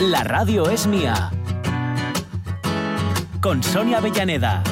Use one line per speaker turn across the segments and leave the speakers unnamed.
La radio es mía. Con Sonia Avellaneda.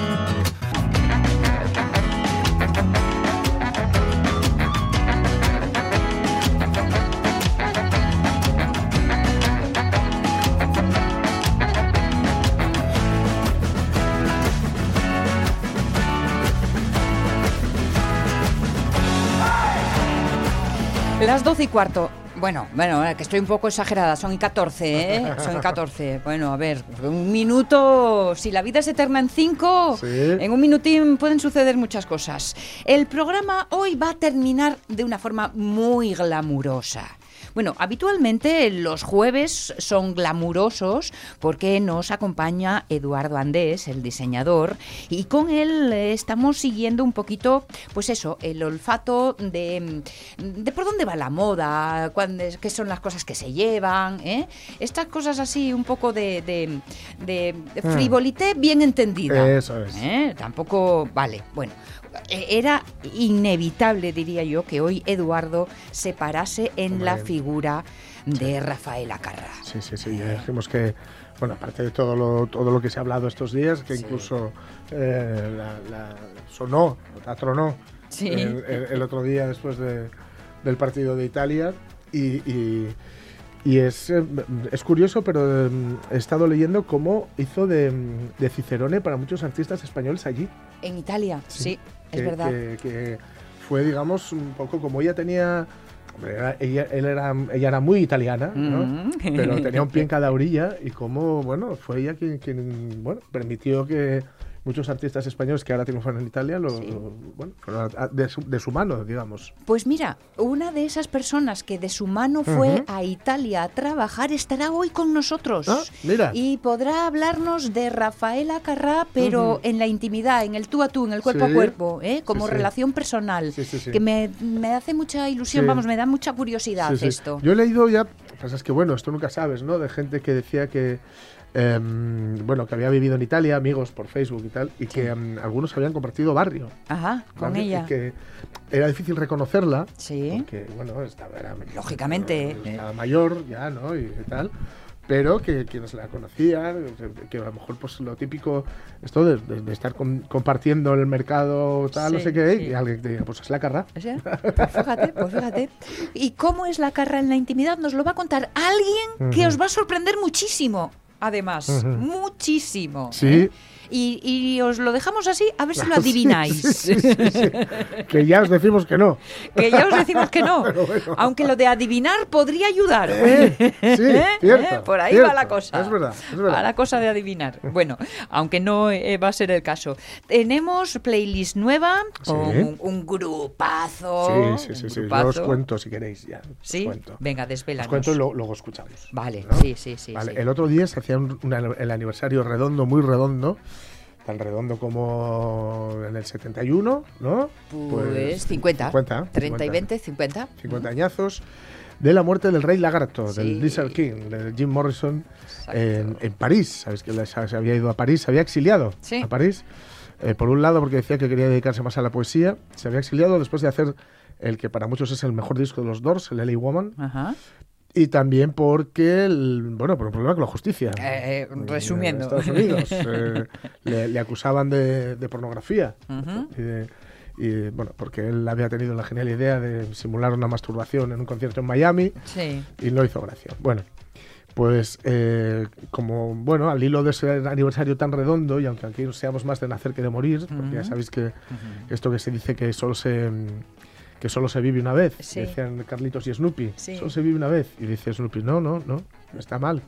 Las 12 y cuarto. Bueno, bueno, que estoy un poco exagerada, son y 14, ¿eh? Son y 14. Bueno, a ver, un minuto, si la vida es eterna en cinco,
Sí.
en un minutín pueden suceder muchas cosas. El programa hoy va a terminar de una forma muy glamurosa. Bueno, habitualmente los jueves son glamurosos porque nos acompaña Eduardo Andés, el diseñador, y con él eh, estamos siguiendo un poquito, pues eso, el olfato de, de por dónde va la moda, cuándo es- qué son las cosas que se llevan, ¿eh? estas cosas así un poco de, de, de frivolité bien entendida.
Eso es.
¿eh? Tampoco, vale, bueno. Eh, Era inevitable, diría yo, que hoy Eduardo se parase en la figura de Rafael Acarra.
Sí, sí, sí. Ya dijimos que, bueno, aparte de todo lo, todo lo que se ha hablado estos días, que incluso eh, la, la- sonó, la tronó
Sí.
el, el- el otro día después de- del partido de Italia. Y, y- y es, es curioso, pero eh, he estado leyendo cómo hizo de, de Cicerone para muchos artistas españoles allí.
En Italia, sí, es
que,
verdad.
Que, que fue, digamos, un poco como ella tenía. hombre, era- ella, él era, ella era muy italiana, ¿no?
Mm.
pero tenía un pie en cada orilla y como, bueno, fue ella quien, quien, bueno, permitió que muchos artistas españoles que ahora triunfan en Italia, lo,
Sí.
lo- bueno, de, su, de su mano, digamos.
Pues mira, una de esas personas que de su mano fue a Italia a trabajar estará hoy con nosotros.
Ah, mira.
Y podrá hablarnos de Rafael Acarrá, pero en la intimidad, en el tú a tú, en el cuerpo
Sí.
a cuerpo, ¿eh? como
Sí,
relación personal.
Sí, sí, sí.
Que me, me hace mucha ilusión, vamos, me da mucha curiosidad esto.
Yo he leído ya, pasa es que bueno, esto nunca sabes, ¿no? De gente que decía que, em, bueno, que había vivido en Italia, amigos por Facebook y tal, y que em, algunos habían compartido barrio.
Ajá, con
¿vale?
ella.
Y que era difícil reconocerla.
Sí.
Porque, bueno, estaba, era,
Lógicamente,
estaba mayor ya, ¿no? Y, tal. Pero que quienes la conocían, que a lo mejor pues lo típico, esto de, de- de estar com- compartiendo el mercado, tal, no sé qué,
sí.
y alguien te diga, pues es la carra.
Pues fíjate, pues fíjate. ¿Y cómo es la carra en la intimidad? Nos lo va a contar alguien que os va a sorprender muchísimo. Además, muchísimo.
Sí.
¿eh? Y, y os lo dejamos así, a ver si lo adivináis.
sí, sí, sí, que ya os decimos que no.
que ya os decimos que no. Aunque lo de adivinar podría ayudar.
Eh, sí, cierto,
¿Eh? Por ahí
cierto.
va la cosa.
Es verdad, es verdad.
Va la cosa de adivinar. Bueno, aunque no eh, va a ser el caso. Tenemos playlist nueva con
Sí.
un, un grupazo.
Sí, sí, sí,
un
sí. Yo
grupazo.
os cuento si queréis ya. os
¿Sí?
cuento.
Venga,
Os
desvélanos.
cuento y lo- luego escuchamos.
Vale,
¿no?
sí, sí, sí.
Vale. El otro día se hacía un- una- el aniversario redondo, muy redondo, tan redondo como en el 71, ¿no?
Pues 50.
50,
30 y
50.
20, 50.
50 añazos de la muerte del rey lagarto,
Sí.
del Lizard King, de Jim Morrison, en, en París. Sabéis que se había ido a París, se había exiliado
Sí.
a París. Eh, por un lado, porque decía que quería dedicarse más a la poesía, se había exiliado después de hacer el que para muchos es el mejor disco de los Doors, el L.A. Woman,
Ajá.
Y también porque, el- bueno, por un problema con la justicia.
Eh, eh, resumiendo.
En Estados Unidos eh, le, le acusaban de, de pornografía.
Ujú.
y, de- y, bueno, porque él había tenido la genial idea de simular una masturbación en un concierto en Miami
Sí.
y no hizo gracia. Bueno, pues eh, como, bueno, al hilo de ese aniversario tan redondo, y aunque aquí seamos más de nacer que de morir, porque ya
Ujú.
sabéis que esto que se dice que solo se que solo se vive una vez,
Sí.
decían Carlitos y Snoopy,
Sí.
solo se vive una vez, y dice Snoopy, no, no, no, está mal.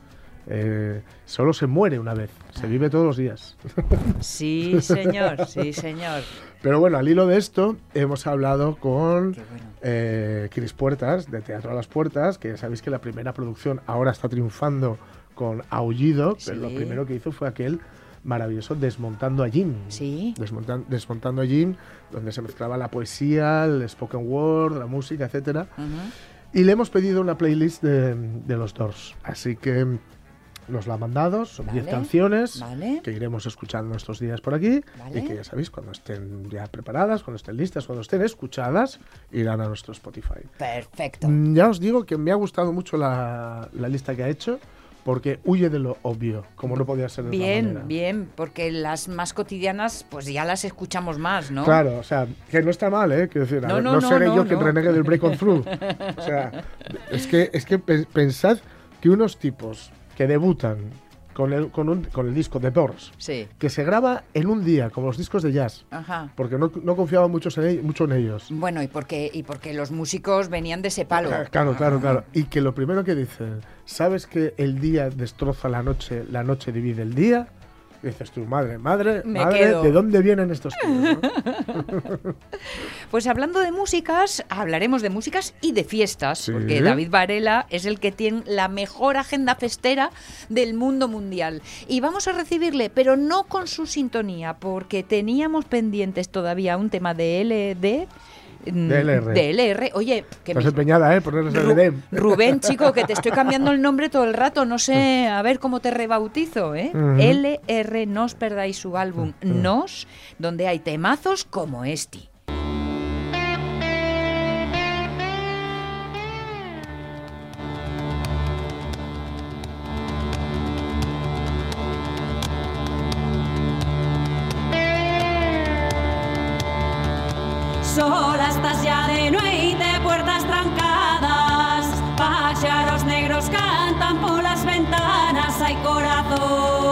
eh, solo se muere una vez, se vive todos los días.
Sí, señor, sí, señor.
Pero bueno, al hilo de esto, hemos hablado con
bueno.
eh, Cris Puertas, de Teatro a las Puertas, que ya sabéis que la primera producción ahora está triunfando con Aullido, pero lo primero que hizo fue aquel maravilloso Desmontando a Jim.
Sí.
Desmontan- Desmontando a Jim, donde se mezclaba la poesía, el spoken word, la música, etcétera.
Ujú.
Y le hemos pedido una playlist de, de los Doors. Así que nos la ha mandado, son 10
Vale,
canciones
vale.
que iremos escuchando estos días por aquí.
Vale.
Y que ya sabéis, cuando estén ya preparadas, cuando estén listas, cuando estén escuchadas, irán a nuestro Spotify.
Perfecto.
Mm, Ya os digo que me ha gustado mucho la, la lista que ha hecho, porque huye de lo obvio, como no podía ser de otra
Bien,
manera.
bien, porque las más cotidianas, pues ya las escuchamos más, ¿no?
Claro, o sea, que no está mal, ¿eh? Quiero decir,
No,
ver,
no,
no, seré
no,
yo quien renegue del break on through. O sea, es que, es que pe- pensad que unos tipos que debutan con el, con un- con el disco de Doors,
Sí.
que se graba en un día, como los discos de jazz,
Ajá.
porque no, no confiaba mucho en, mucho en ellos.
Bueno, y porque, y porque los músicos venían de ese palo.
Claro, claro, claro. Y que lo primero que dicen, ¿sabes que el día destroza la noche, la noche divide el día? Y dices tú, madre, madre,
Me
madre,
quedo.
¿de dónde vienen estos tíos? no?
Pues hablando de músicas, hablaremos de músicas y de fiestas,
Sí.
porque David Varela es el que tiene la mejor agenda festera del mundo mundial. Y vamos a recibirle, pero no con su sintonía, porque teníamos pendientes todavía un tema de LD. Mm,
DLR.
De LR. Oye, que
Estás
me-
empeñada, ¿eh? Ponerles
Ru-. Rubén, chico, que te estoy cambiando el nombre todo el rato. No sé, a ver cómo te rebautizo, ¿eh? LR, no os perdáis su álbum Nos, donde hay temazos como este.
nas trancadas. Páxaros negros cantan polas ventanas. Hai corazón.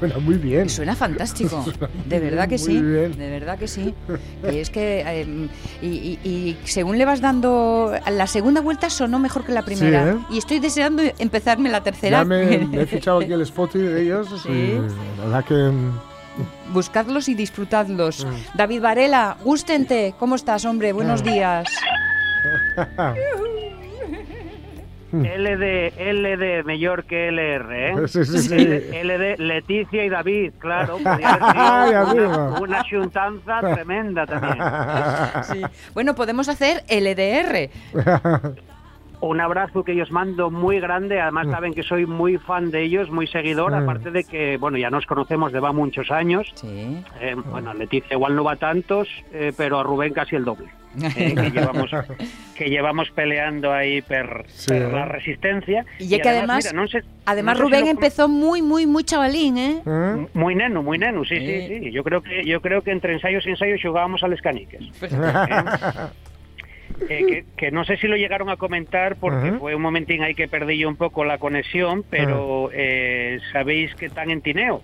Suena, muy bien.
Suena fantástico, de verdad que sí,
bien.
de verdad que sí. Que es que, eh, y, y- y según le vas dando, la segunda vuelta sonó mejor que la primera.
¿eh?
Y estoy deseando empezarme la tercera.
Ya me, me he fichado aquí el spot de ellos.
Sí.
y la verdad que. mm,
Buscadlos y disfrutadlos.
Mm.
David Varela, gústente. ¿Cómo estás, hombre? Buenos días.
LD, LD, mejor que LR, ¿eh?
Sí, sí, sí.
LD, Leticia y David, claro.
Ay,
una, una xuntanza tremenda también.
Sí. Bueno, podemos hacer LDR.
Un abrazo que os mando muy grande, además saben que soy muy fan de ellos, muy seguidor,
Mm.
aparte de que, bueno, ya nos conocemos de va muchos años.
Sí.
Eh, bueno, Leticia igual no va tantos, eh, pero a Rubén casi el doble. eh, que, llevamos, que llevamos peleando ahí per,
Sí,
per
eh.
la resistencia.
Y es que además-
mira, non sé-
Además,
non sé si
Rubén
lo-
empezó muy, muy, muy chavalín, ¿eh?
¿Eh?
Muy neno, muy neno, sí,
Sí.
sí, sí. Yo creo que yo creo que entre ensayos y ensayos jugábamos a les caniques. Eh, que, que no sé si lo llegaron a comentar porque
Ajá.
fue un momentín ahí que perdí yo un poco la conexión, pero eh, sabéis que están en Tineo.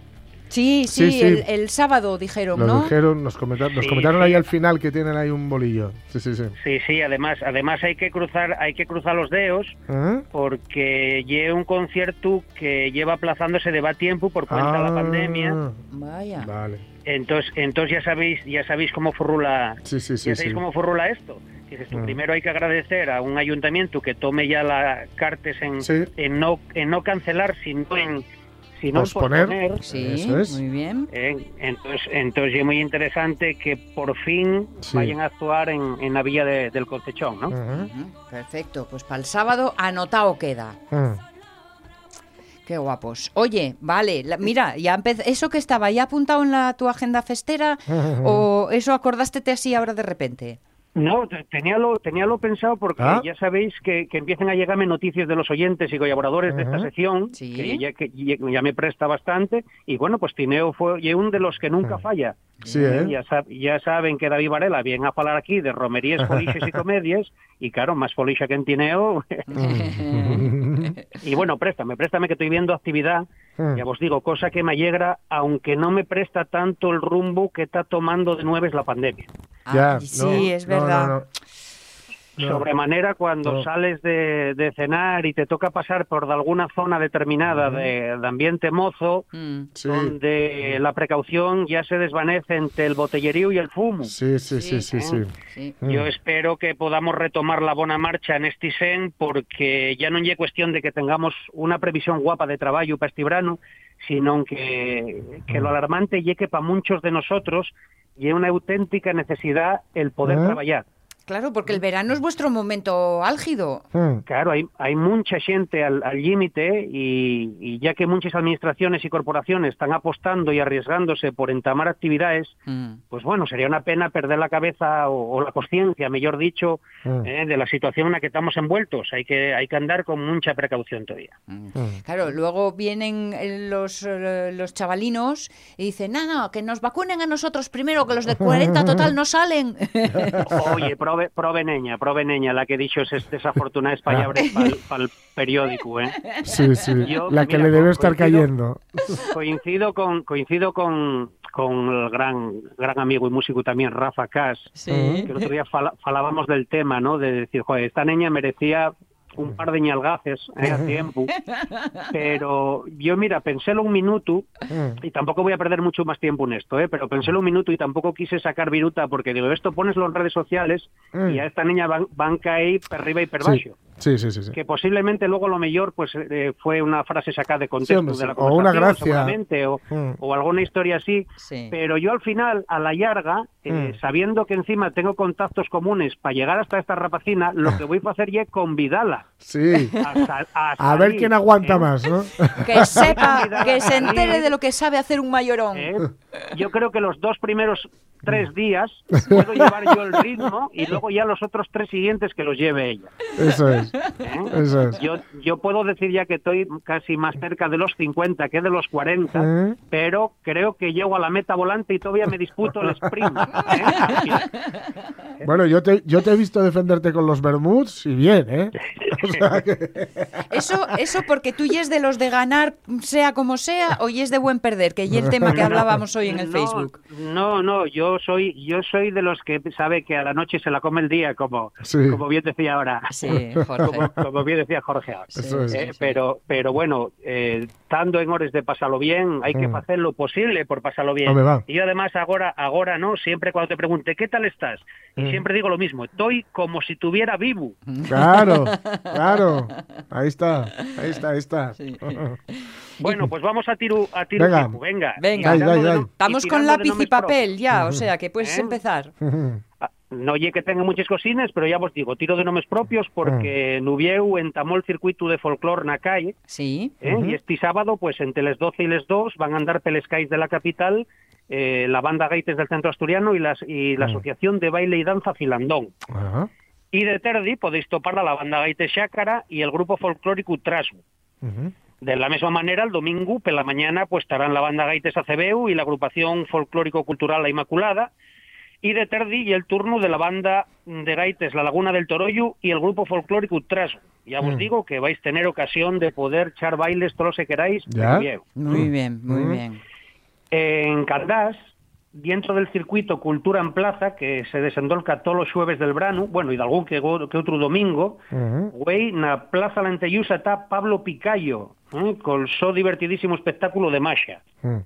Sí, sí,
Sí, sí.
El, el sábado dijeron,
Nos
¿no?
dijeron, nos, comenta- nos comentaron
sí.
ahí al final que tienen ahí un bolillo. Sí, sí, sí.
Sí, sí, además, además hay que cruzar, hay que cruzar los dedos
¿Eh?
porque lleva un concierto que lleva aplazándose de va tiempo por cuenta de la
Ah,
pandemia.
Vaya.
Vale.
Entonces, entonces ya sabéis, ya sabéis cómo furrula
Sí, sí, sí.
¿Ya sabéis
sí.
cómo furula esto? Dices tú,
Mm.
primero hay que agradecer a un ayuntamiento que tome ya la cartes en,
Sí.
en no en no cancelar, sino en sino
Posponer.
posponer.
Sí,
Eso es.
muy bien.
Eh, entonces, entonces es muy interesante que por fin
Sí.
vayan a actuar en, en la villa de- del Concechón, ¿no?
Perfecto, pues para el sábado anotado queda.
Ah.
Qué guapos. Oye, vale, la- mira, ya empez- ¿eso que estaba ya apuntado en la, tu agenda festera o eso acordástete así ahora de repente?
No, te- tenía lo, tenía lo pensado porque
Ah.
ya sabéis que, que empiezan a llegarme noticias de los oyentes y colaboradores de esta sección,
Sí.
que, ya, que ya- me presta bastante, y bueno, pues Tineo fue y uno de los que nunca falla.
Sí, ¿eh?
Ya, sab- ya saben que David Varela viene a hablar aquí de romerías, foliches y comedias, y claro, más folicha que en Tineo. y bueno, préstame, préstame que estoy viendo actividad,
Mm.
ya os digo, cosa que me alegra, aunque no me presta tanto el rumbo que está tomando de nueves la pandemia.
Ya,
sí,
no,
es
no,
verdad.
no, no. No.
Sobremanera cuando
No.
sales de, de cenar y te toca pasar por de alguna zona determinada de, de ambiente mozo,
Mm.
Sí,
donde la precaución ya se desvanece entre el botellerío y el fumo.
sí, sí, sí, sí, sí.
Sí.
Mm.
Yo espero que podamos retomar la buena marcha en este sen porque ya no es cuestión de que tengamos una previsión guapa de trabajo para este verano, sino que, que
Mm.
lo alarmante y que para muchos de nosotros y una auténtica necesidad el poder
¿Eh?
trabajar.
Claro, porque el verano es vuestro momento álgido.
Mm.
Claro, hay, hay mucha gente al al límite y, y ya que muchas administraciones y corporaciones están apostando y arriesgándose por entamar actividades,
Mm.
pues bueno, sería una pena perder la cabeza o, o la conciencia, mejor dicho,
Mm.
eh, de la situación en la que estamos envueltos. Hay que, hay que andar con mucha precaución todavía.
Mm. Claro, luego vienen eh, los, eh, los chavalinos y dicen, no, no, que nos vacunen a nosotros primero, que los de 40 total no salen.
Oye, prove, prove neña, prove neña, la que dicho es desafortunadas palabras para el periódico, ¿eh?
Sí, sí.
Yo,
La que
mira,
le debe estar
coincido-
cayendo.
Coincido con, coincido con, con el gran, gran amigo y músico también, Rafa Cas,
Sí.
que el otro día fala- falábamos del tema, ¿no? De decir, joder, esta niña merecía un par de ñalgaces eh, a tiempo, pero yo, mira, pensélo un minuto,
Mm.
y tampoco voy a perder mucho más tiempo en esto, ¿eh? pero pensélo un minuto y tampoco quise sacar viruta, porque digo, esto pones en redes sociales
Mm.
y a esta niña van, van caer per arriba y per
Sí,
baixo.
Sí, sí, sí. sí.
Que posiblemente luego lo mejor pues eh, fue una frase sacada de contexto
hombre,
de la
O una
conversación,
gracia.
seguramente, o,
Mm.
o alguna historia así,
Sí.
pero yo al final, a la larga, eh,
Mm.
sabiendo que encima tengo contactos comunes para llegar hasta esta rapacina, lo que voy a hacer es convidarla
Sí.
a, sal- a
A ver quién aguanta
¿eh?
más, ¿no?
Que sepa, que se entere de lo que sabe hacer un mayorón.
¿eh? Yo creo que los dos primeros tres días puedo llevar yo el ritmo y luego ya los otros tres siguientes que los lleve ella.
Eso es.
¿eh?
Eso es.
Yo, yo puedo decir ya que estoy casi más cerca de los 50 que de los 40,
¿Eh?
pero creo que llego a la meta volante y todavía me disputo el sprint. ¿eh?
Bueno, yo te, yo te he visto defenderte con los Bermuds y bien, ¿eh? O sea que-
Eso, eso porque tú y es de los de ganar, sea como sea, o y es de buen perder, que y el tema que hablábamos hoy en el
No,
Facebook.
No, no, yo soy yo soy de los que sabe que a la noche se la come el día, como,
Sí.
como bien decía ahora.
Sí, Jorge.
Como, como bien decía Jorge. ahora. Eh, pero pero bueno, eh, estando en horas de pasarlo bien, hay que
Mm.
hacer lo posible por pasarlo bien. Y yo además ahora, ahora no, siempre cuando te pregunte ¿qué tal estás? Y
Mm.
siempre digo lo mismo, estoy como si tuviera vivo.
Claro, claro. Ahí está, ahí está, ahí está.
Bueno, pues vamos a tiro a tiro
Venga.
venga.
Venga.
Y
Dai, dai,
tirando de
dai.
no-
Estamos con lápiz y papel
propios.
ya, o sea que puedes
¿Eh?
empezar.
Ah, No oye que tenga muchas cocinas, pero ya vos digo, tiro de nombres propios porque Nubieu entamó el circuito de folclore na calle,
Sí.
¿eh? y este sábado, pues entre les 12 y les 2 van a andar peles calles de la capital eh, la banda Gaites del Centro Asturiano y, las, y la
Mm.
Asociación de Baile y Danza Filandón.
Ajá.
Y de Terdi podéis topar a la banda Gaites Xácara y el grupo folclórico Trasmo.
Ujú.
De la misma manera, el domingo, por la mañana, pues estarán la banda Gaites Acebeu y la agrupación folclórico-cultural La Inmaculada. Y de Terdi y el turno de la banda de Gaites La Laguna del Toroyu y el grupo folclórico Traso. Ya os
Mm.
digo que vais a tener ocasión de poder echar bailes todos los que queráis.
Ya.
bien.
Muy bien, muy
Mm.
bien.
En Caldás, dentro del circuito Cultura en Plaza, que se desendolca todos los jueves del verano, bueno, y de algún que, otro domingo. Güey, na Plaza Lenteyusa está Pablo Picayo, con col só divertidísimo espectáculo de Masha.
Mm.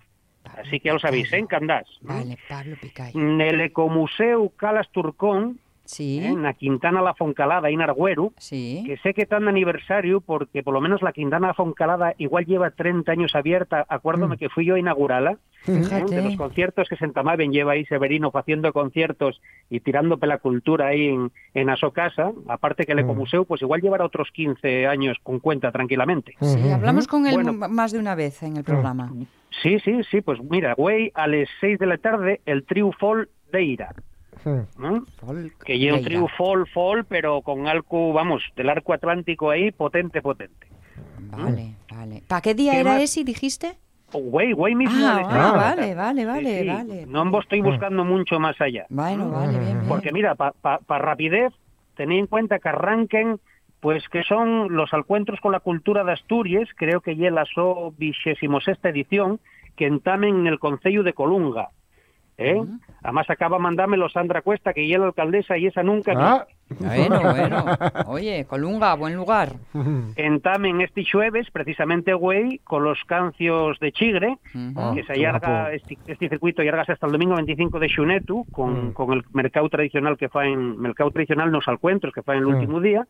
Así que ya lo sabéis, en ¿eh? Candás.
Vale, Pablo
Picay. Nel Ecomuseu Calas Turcón,
Sí.
eh, na Quintana La Foncalada, en Argüero,
Sí.
que sé que tan de aniversario porque por lo menos la Quintana La Foncalada igual lleva 30 años abierta. Acuérdome que fui yo a inaugurarla. ¿eh? De los conciertos que se entamaban, lleva ahí Severino haciendo conciertos y tirando pela cultura ahí en, en a su casa. Aparte que el Ecomuseo, pues igual llevará otros 15 años con cuenta tranquilamente.
Sí, hablamos con él
Bueno.
más de una vez en el programa.
Sí, sí, sí, pues mira, güey, a las 6 de la tarde el Triu Fall de Ira.
Mm.
Que lleva un. Triu Fall, Fall, pero con algo, vamos, del arco atlántico ahí, potente, potente.
Vale, vale. ¿Para qué día
¿Qué
era
más?
ese, dijiste?
Oh, Güey, güey mismo.
Ah, ah, vale, vale, vale,
Sí,
vale.
No me estoy buscando mucho más allá.
Bueno, vale, bien, bien.
Porque mira, para rapidez, tened en cuenta que arranquen, pues que son los encuentros con la cultura de Asturias, creo que ya la so edición, que entamen en el Concello de Colunga. ¿Eh? Además acaba de mandármelo Sandra Cuesta, que ya la alcaldesa y esa nunca.
Ah.
Bueno, bueno. Oye, Colunga, buen lugar.
entamen este jueves, precisamente güey, con los cancios de Chigre,
Ujú.
que se
qué
allarga, este, este circuito allargase hasta el domingo 25 de Xunetu, con,
Mm.
con el mercado tradicional que fa en mercado tradicional nos encuentros que fa en el último día,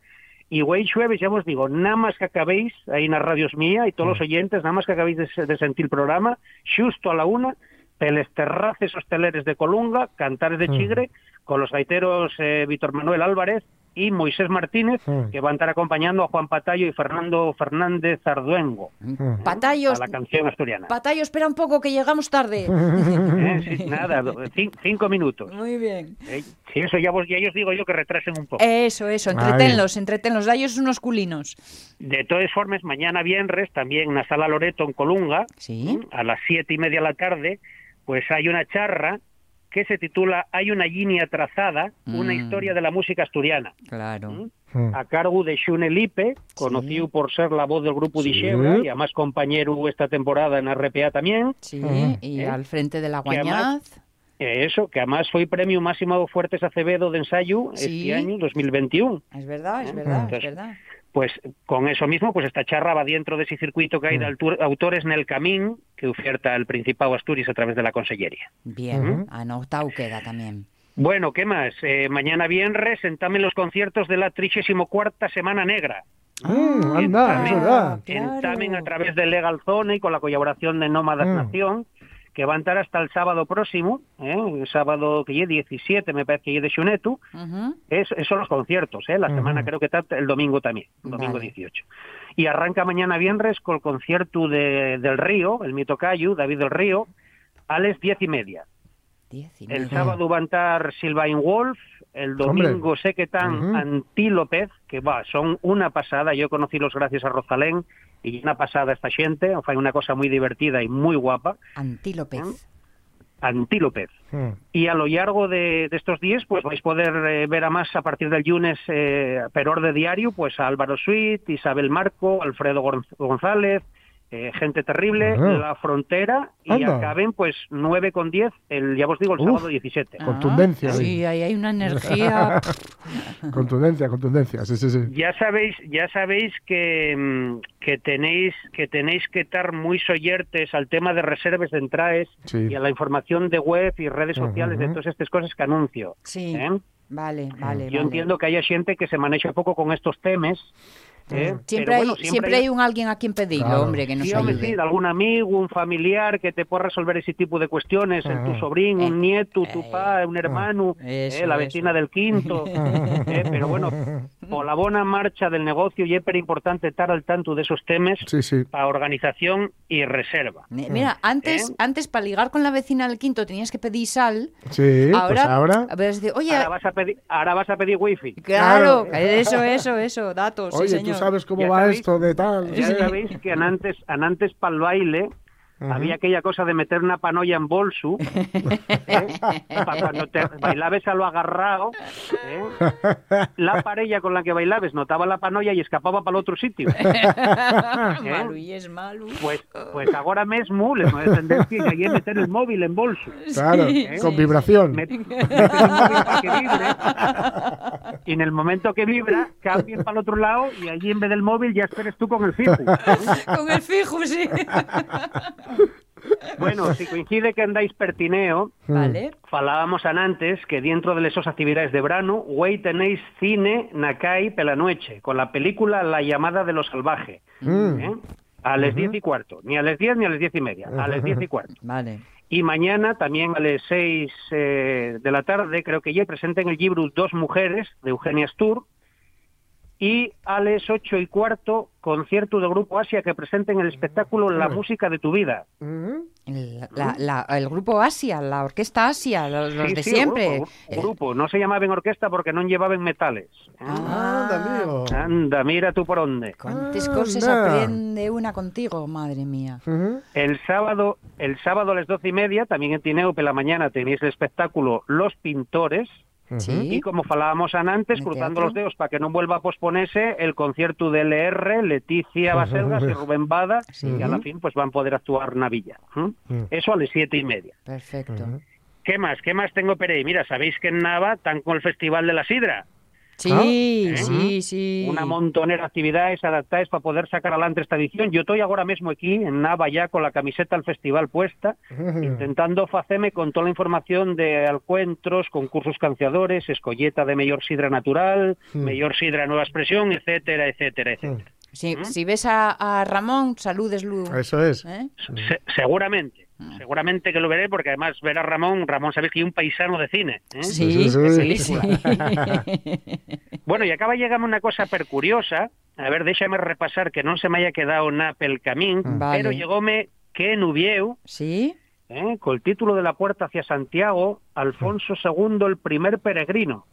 y güey jueves, ya os digo, nada más que acabéis, ahí en las radios mía y todos los oyentes, nada más que acabéis de, de sentir el programa, justo a la una, peles terraces hosteleres de Colunga, cantares de
Mm.
Chigre, con los gaiteros eh, Víctor Manuel Álvarez y Moisés Martínez,
Mm.
que van a estar acompañando a Juan Patayo y Fernando Fernández Arduengo
Mm.
a la canción asturiana.
Patallo, espera un poco que llegamos tarde.
Eh, sí, nada, cinco minutos.
Muy bien.
Eh, si eso ya, vos, ya os digo yo que retrasen un poco.
Eso, eso, entretenlos, entretenlos, dallos unos culinos.
De todas formas, mañana viernes, también en la Sala Loreto, en Colunga, a las siete y media de la tarde, pues hay una charra que se titula Hay una línea trazada, una
Mm.
historia de la música asturiana.
Claro.
¿m?
Mm.
a cargo de Xune Lipe, conocido por ser la voz del grupo
Sí.
Dixebra y además compañero esta temporada en RPA también.
Sí,
Ujú.
y
¿Eh?
al frente de la Guañaz.
Eh, Eso, que además fue premio Máximo Fuertes Acevedo de ensayo
Sí.
este año, 2021.
Es verdad, es
¿Eh?
verdad, es
Entonces,
verdad.
Pues con eso mismo, pues esta charra va dentro de ese circuito que hay de
Mm.
autores en el camín que oferta el Principado Asturias a través de la Consellería.
Bien,
Ujú.
anotado queda también.
Bueno, ¿qué más? Eh, mañana viernes sentamen los conciertos de la 34 Semana Negra.
Anda, es
Ah,
verdad.
Claro.
Entamen a través de Legal Zone y con la colaboración de Nómadas
Mm.
Nación, que va a estar hasta el sábado próximo, ¿eh? el sábado que llegue 17, me parece que llegue de Xunetu,
Ujú.
es, esos son los conciertos, ¿eh? la semana creo que está el domingo también, el domingo
Vale.
18. Y arranca mañana viernes con el concierto de, del Río, el mito Cayu, David del Río, a las diez y media.
Diez y
El sábado va a estar Sylvain Wolf, el domingo sé que están
Ujú.
Antílopez, que va, son una pasada, yo conocí los gracias a Rosalén, y una pasada esta gente, fue una cosa muy divertida y muy guapa,
Antílopez.
Antílopez.
Mm.
Y a lo largo de, de estos días, pues vais a poder eh, ver a más a partir del lunes, eh, per orde diario, pues a Álvaro Suit, Isabel Marco, Alfredo Gon- González, eh, Gente Terrible,
Ajá.
La Frontera, y
Anda.
acaben pues 9 con 10, el, ya os digo, el
Uf.
sábado 17.
Ah,
Contundencia,
Sí, ahí hay una energía.
Contundencia, contundencia, sí, sí, sí.
Ya sabéis, ya sabéis que, mm, que tenéis que tenéis que estar muy soyertes al tema de reservas de entradas
Sí.
y a la información de web y redes sociales de todas estas cosas que anuncio.
Sí.
¿eh?
Vale, vale.
Yo
vale.
entiendo que haya gente que se maneja un poco con estos temas. ¿Eh?
Siempre,
Pero
hay, siempre hay un alguien a quien pedirlo,
Claro.
hombre, que nos
Sí,
ayude.
sí, de algún amigo, un familiar que te pueda resolver ese tipo de cuestiones, el tu sobrino, un
Eh,
nieto, tu
eh,
pa, un hermano,
Eso,
eh, la
eso.
vecina del quinto. eh, pero bueno, por la buena marcha del negocio y es importante estar al tanto de esos temas
Sí, sí.
para organización y reserva.
Mi- Mira, antes,
¿Eh?
antes para ligar con la vecina del quinto tenías que pedir sal.
Sí,
ahora,
pues ahora.
a ver, oye,
Ahora vas a pedir, ahora vas a pedir wifi.
claro,
Claro.
eso, eso, eso, datos, sí,
Oye,
señor.
tú sabes cómo
Ya
va
sabéis-
esto de tal.
Ya
sí.
sabéis que antes, antes para el baile
Ujú.
había aquella cosa de meter una panolla en bolso para cuando te bailabes a lo agarrado ¿eh? la parella con la que bailabes notaba la panolla y escapaba para el otro sitio
Malo y es malo.
pues pues ahora mismo les voy a tendencia que hay que meter el móvil en bolso
Claro,
Sí,
con vibración.
Met- el móvil para que vibre y en el momento que vibra cambien para el otro lado y allí en vez del móvil ya esperes tú con el fijo
Con el fijo, sí.
Bueno, si coincide que andáis pertineo,
Vale.
falábamos antes que dentro de esas actividades de verano, güey, tenéis cine Nakai Pelanueche, con la película La llamada de lo salvaje.
Mm.
¿eh? A las 10 y cuarto, ni a las 10 ni a las 10 y media, a las 10 y cuarto.
Vale.
Y mañana también a las 6 eh, de la tarde, creo que ya presenten el libro Dos Mujeres, de Eugenia Stur, y a las 8 y cuarto, concierto del Grupo Asia que presenten el espectáculo La Música de tu Vida.
Ujú.
El, la- la- el grupo Asia, la orquesta Asia, los, los
Sí,
de
sí,
siempre.
Grupo,
El-
grupo. no se llamaban orquesta porque no llevaban metales. ¿eh?
Ah.
Anda, amigo.
Anda, mira tú por dónde.
¿Cuántas cosas aprende una contigo, madre mía?
El sábado, el sábado a las doce y media, también en Tineo, por la mañana, tenéis el espectáculo Los Pintores.
Sí.
Y como falábamos antes, cruzando
teatro.
los dedos para que no vuelva a posponerse el concierto de LR, Leticia Baselgas y Rubén Bada, y a la fin pues van a poder actuar Navilla.
Mm.
Eso a las siete y media.
Perfecto.
¿Qué más? ¿Qué más tengo, Pere? Mira, ¿sabéis que en Nava están con el Festival de la Sidra?
Sí,
¿Eh?
sí, sí.
Una montonera de actividades adaptadas para poder sacar adelante esta edición. Yo estoy ahora mismo aquí en Nava ya con la camiseta del festival puesta, intentando faceme con toda la información de alcuentros, concursos canciadores, escolleta de mayor sidra natural, mayor sidra nueva expresión, etcétera, etcétera, etcétera.
Si, si ves a, a Ramón, saludes, Lu.
Eso es.
¿Eh?
Se- seguramente, seguramente que lo veré porque además ver a Ramón, Ramón sabéis que es un paisano de cine. ¿eh?
Sí,
sí,
sí, sí.
Bueno, y acaba llegando una cosa per curiosa. A ver, déxame repasar que non se me haya quedado na pel camín,
Vale.
pero llegóme que en Ubieu,
¿Sí?
eh, con el título de la puerta hacia Santiago, Alfonso II el primer peregrino.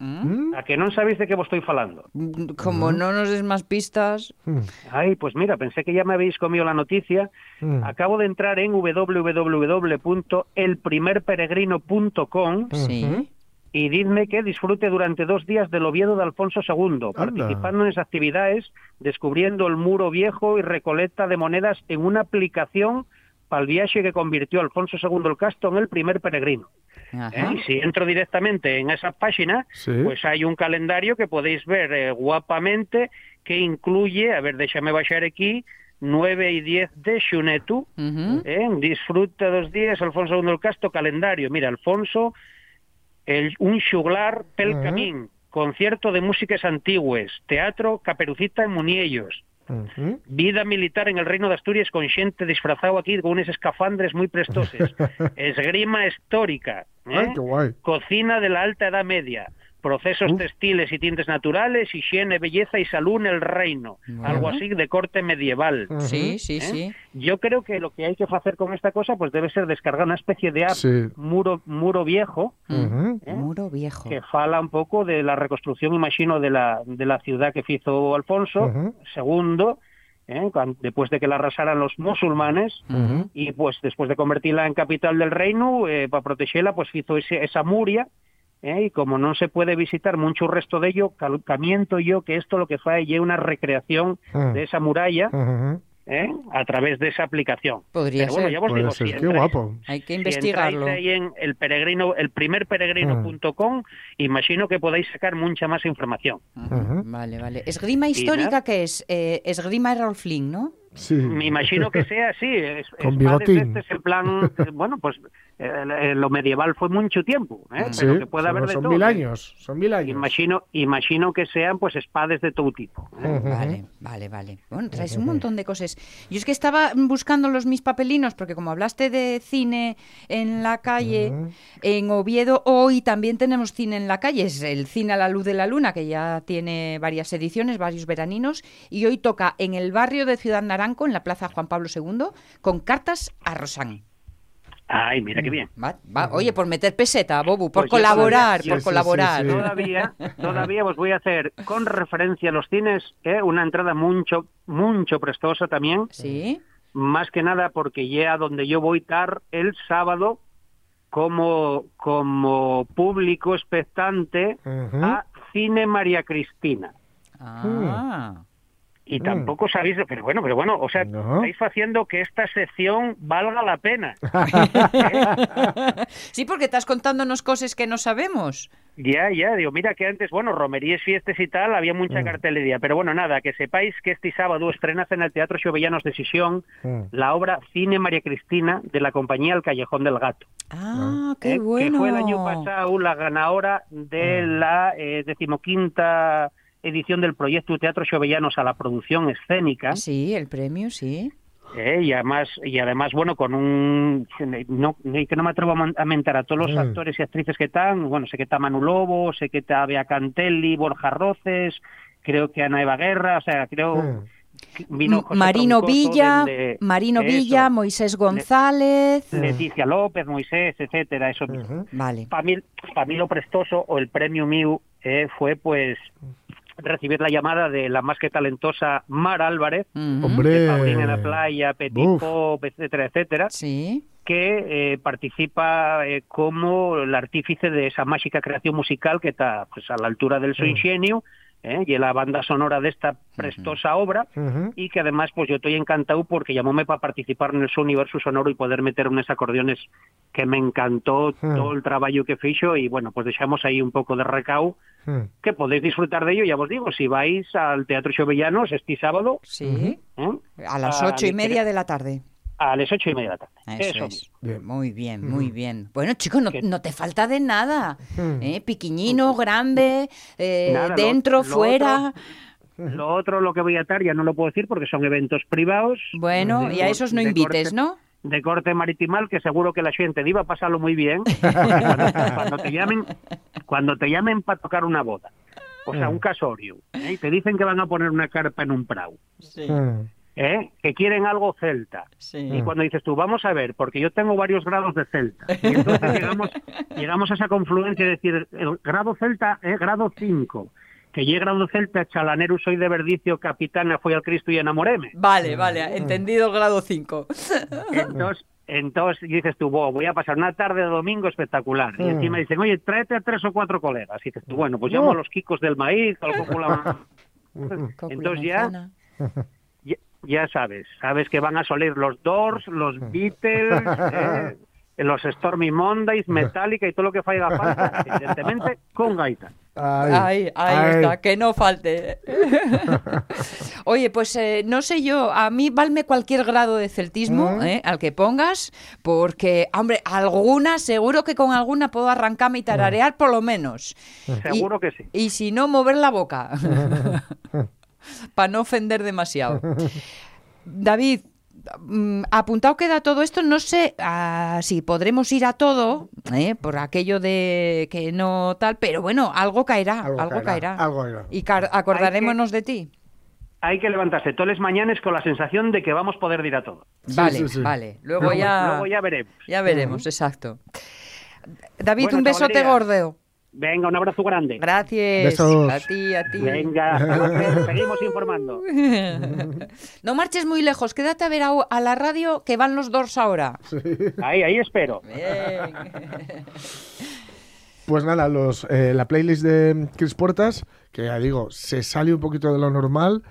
¿Mm?
A que non sabéis de qué vos estoy falando.
Como no nos des más pistas.
Mm.
Ay, pues mira, pensé que ya me habéis comido la noticia.
Mm.
Acabo de entrar en www.elprimerperegrino.com
Sí.
y didme que disfrute durante dos días del Oviedo de Alfonso II, participando en esas actividades, descubriendo el muro viejo y recolecta de monedas en una aplicación para el viaje que convirtió a Alfonso II el Casto en el primer peregrino. ¿Eh? Y si entro directamente en esa página,
Sí.
pues hay un calendario que podéis ver eh, guapamente que incluye, a ver, déjame bajar aquí, 9 y 10 de Xunetu,
Ujú.
¿eh? disfruta dos días Alfonso II el Casto calendario. Mira, Alfonso, el, un xuglar pel camín, concierto de músicas antiguas, teatro Caperucita en Muniellos, Vida militar en el Reino de Asturias con xente disfrazado aquí con unos escafandres muy prestoses, esgrima histórica, ¿eh?
Ay, qué guay.
cocina de la Alta Edad Media, procesos
Uf.
textiles y tintes naturales, higiene, belleza y salud en el reino, algo así de corte medieval.
Sí, sí,
¿eh?
sí.
Yo creo que lo que hay que hacer con esta cosa pues debe ser descargar una especie de app
Sí.
muro muro viejo. ¿eh?
Muro viejo.
que fala un poco de la reconstrucción, imagino, de la de la ciudad que hizo Alfonso
Ujú.
II, ¿eh? después de que la arrasaran los musulmanes y pues después de convertirla en capital del reino, eh, para protegerla, pues hizo ese- esa muria, ¿eh? y como no se puede visitar mucho resto de ello, camiento yo que esto lo que fue es una recreación
Ah.
de esa muralla. ¿eh? a través de esa aplicación.
Podría
Pero bueno,
ser.
ya vos digo,
ser,
si
qué guapo.
Hay que
si
investigarlo.
entráis ahí en el peregrino, el primer peregrino.com, imagino que podáis sacar mucha más información.
Ujú. Vale, vale. ¿Esgrima histórica qué es? Eh, esgrima Errol Flynn, ¿no?
Sí.
Me imagino que sea así. Es,
Con
es-
bigotín.
Este es el plan, bueno, pues eh, lo medieval fue mucho tiempo, ¿eh?
Sí,
pero que puede
son,
haber de
son
todo.
mil
¿eh?
años. Son mil años.
Imagino, imagino que sean pues espades de todo tipo. ¿eh?
Vale, vale, vale. Bueno, traes un montón de cosas. Yo es que estaba buscando los mis papelinos, porque como hablaste de cine en la calle, en Oviedo hoy también tenemos cine en la calle. Es el cine a la luz de la luna, que ya tiene varias ediciones, varios veraninos. Y hoy toca en el barrio de Ciudad Naranco, en la Plaza Juan Pablo II, con cartas a Rosán.
Ay, mira qué bien.
Va, va. Oye, por meter peseta, Bobu, por
Pues
colaborar,
todavía-
por
sí,
colaborar.
sí, sí.
Todavía, todavía os voy a hacer con referencia a los cines ¿eh? una entrada mucho, mucho prestosa también.
Sí.
más que nada porque ya donde yo voy a estar el sábado como, como público expectante a Cine María Cristina.
Ah.
Y tampoco sabéis, pero bueno, pero bueno, o sea,
No.
estáis haciendo que esta sección valga la pena.
Sí, porque estás contándonos cosas que no sabemos.
Ya, ya, digo, mira que antes, bueno, romerías, fiestas y tal, había mucha cartelería, pero bueno, nada, que sepáis que este sábado estrenas en el Teatro Xovellanos de Sisión
Mm.
la obra Cine María Cristina de la compañía El Callejón del Gato.
Ah, qué
¿eh?
bueno.
Que fue el año pasado la ganadora de la eh, decimoquinta edición del proyecto Teatro Xovellanos a la producción escénica.
Sí, el premio, sí.
Eh, y además y además bueno con un no que no me atrevo a mentar a todos los
Mm.
actores y actrices que están bueno sé que está Manu Lobo sé que está Bea Cantelli Borja Roces creo que Ana Eva Guerra o sea creo
Mm.
vino
Marino
Troncoso
Villa,
de-
Marino
eso,
Villa, Moisés González.
Leticia López Moisés etcétera eso
Ujú.
Vale.
para mí, pa' mí lo prestoso o el premio Miu eh, fue pues recibir la llamada de la más que talentosa Mar Álvarez.
Hombre.
de Paulina en la playa, Petit
Uf.
Pop, etcétera, etcétera,
Sí.
que eh, participa eh, como el artífice de esa mágica creación musical que está pues, a la altura del su ingenio eh, y la banda sonora de esta prestosa obra y que además pues yo estoy encantado porque llamóme para participar en el su universo sonoro y poder meter unos acordeones que me encantó todo el trabajo que fijo y bueno pues dejamos ahí un poco de recau
Mm.
que podéis disfrutar de ello ya os digo si vais al Teatro Xovellanos este sábado
Sí.
¿eh?
A las ocho y media de la tarde.
A las ocho y media de la tarde
Eso,
Eso
es.
Bien.
Muy bien, muy bien. Bueno, chicos, no, te falta de nada.
Mm.
¿eh? Piquiñino, grande, eh,
Nada,
dentro,
lo
fuera.
Lo otro, lo que voy a atar, ya no lo puedo decir porque son eventos privados.
Bueno,
de
y a esos no invites,
corte-
¿no?
De corte maritimal, que seguro que la gente iba a pasarlo muy bien. cuando, cuando te llamen, cuando te llamen para tocar una boda, o sea, un casorio, ¿eh? y te dicen que van a poner una carpa en un prau,
Mm.
¿Eh? que quieren algo celta. Y cuando dices tú, vamos a ver, porque yo tengo varios grados de celta. Y entonces llegamos, llegamos a esa confluencia de decir, el grado celta es grado 5. Que llegue grado celta, chalanero soy de verdicio, capitana, fui al Cristo y enamoréme.
Vale, vale, entendido el grado 5.
Entonces, entonces dices tú, "Bo, voy a pasar una tarde de domingo espectacular. Y
Mm.
encima dicen, oye, tráete a tres o cuatro colegas. Y dices tú, bueno, pues llamo a los Kikos del maíz, algo con la- Entonces ya, ya, sabes, sabes que van a salir los Doors, los Beatles, eh, los Stormy Mondays, Metallica y todo lo que falla falta, evidentemente con gaita.
Ay,
Ahí, ahí
ay.
está, que no falte. Oye, pues eh, no sé yo, a mí valme cualquier grado de celtismo
Mm.
eh, al que pongas, porque, hombre, alguna, seguro que con alguna puedo arrancarme y tararear por lo menos.
Seguro que sí.
Y si no, mover la boca. Para no ofender demasiado. David, mm, apuntado queda todo esto, no sé ah, si podremos ir a todo, eh, por aquello de que no tal, pero bueno, algo caerá, algo,
Algo
caerá.
caerá, algo caerá.
Y acordarémonos de ti.
Hay que levantarse todos los mañanes con la sensación de que vamos a poder ir a todo.
Vale,
sí, sí.
vale. Luego,
Luego
ya,
luego ya veremos.
ya veremos, exacto. David,
Bueno,
un besote gordo.
Venga, un abrazo grande.
Gracias.
Besos.
A ti, a ti.
Venga, seguimos informando.
No marches muy lejos, quédate a ver a, a la radio que van los dos ahora.
Ahí, ahí espero.
Bien.
Pues nada, los, eh, la playlist de Chris Puertas, que ya digo, se sale un poquito de lo normal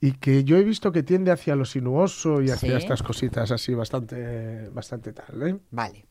y que yo he visto que tiende hacia lo sinuoso y hacia
Sí.
estas cositas así bastante, bastante tal, ¿eh?
Vale.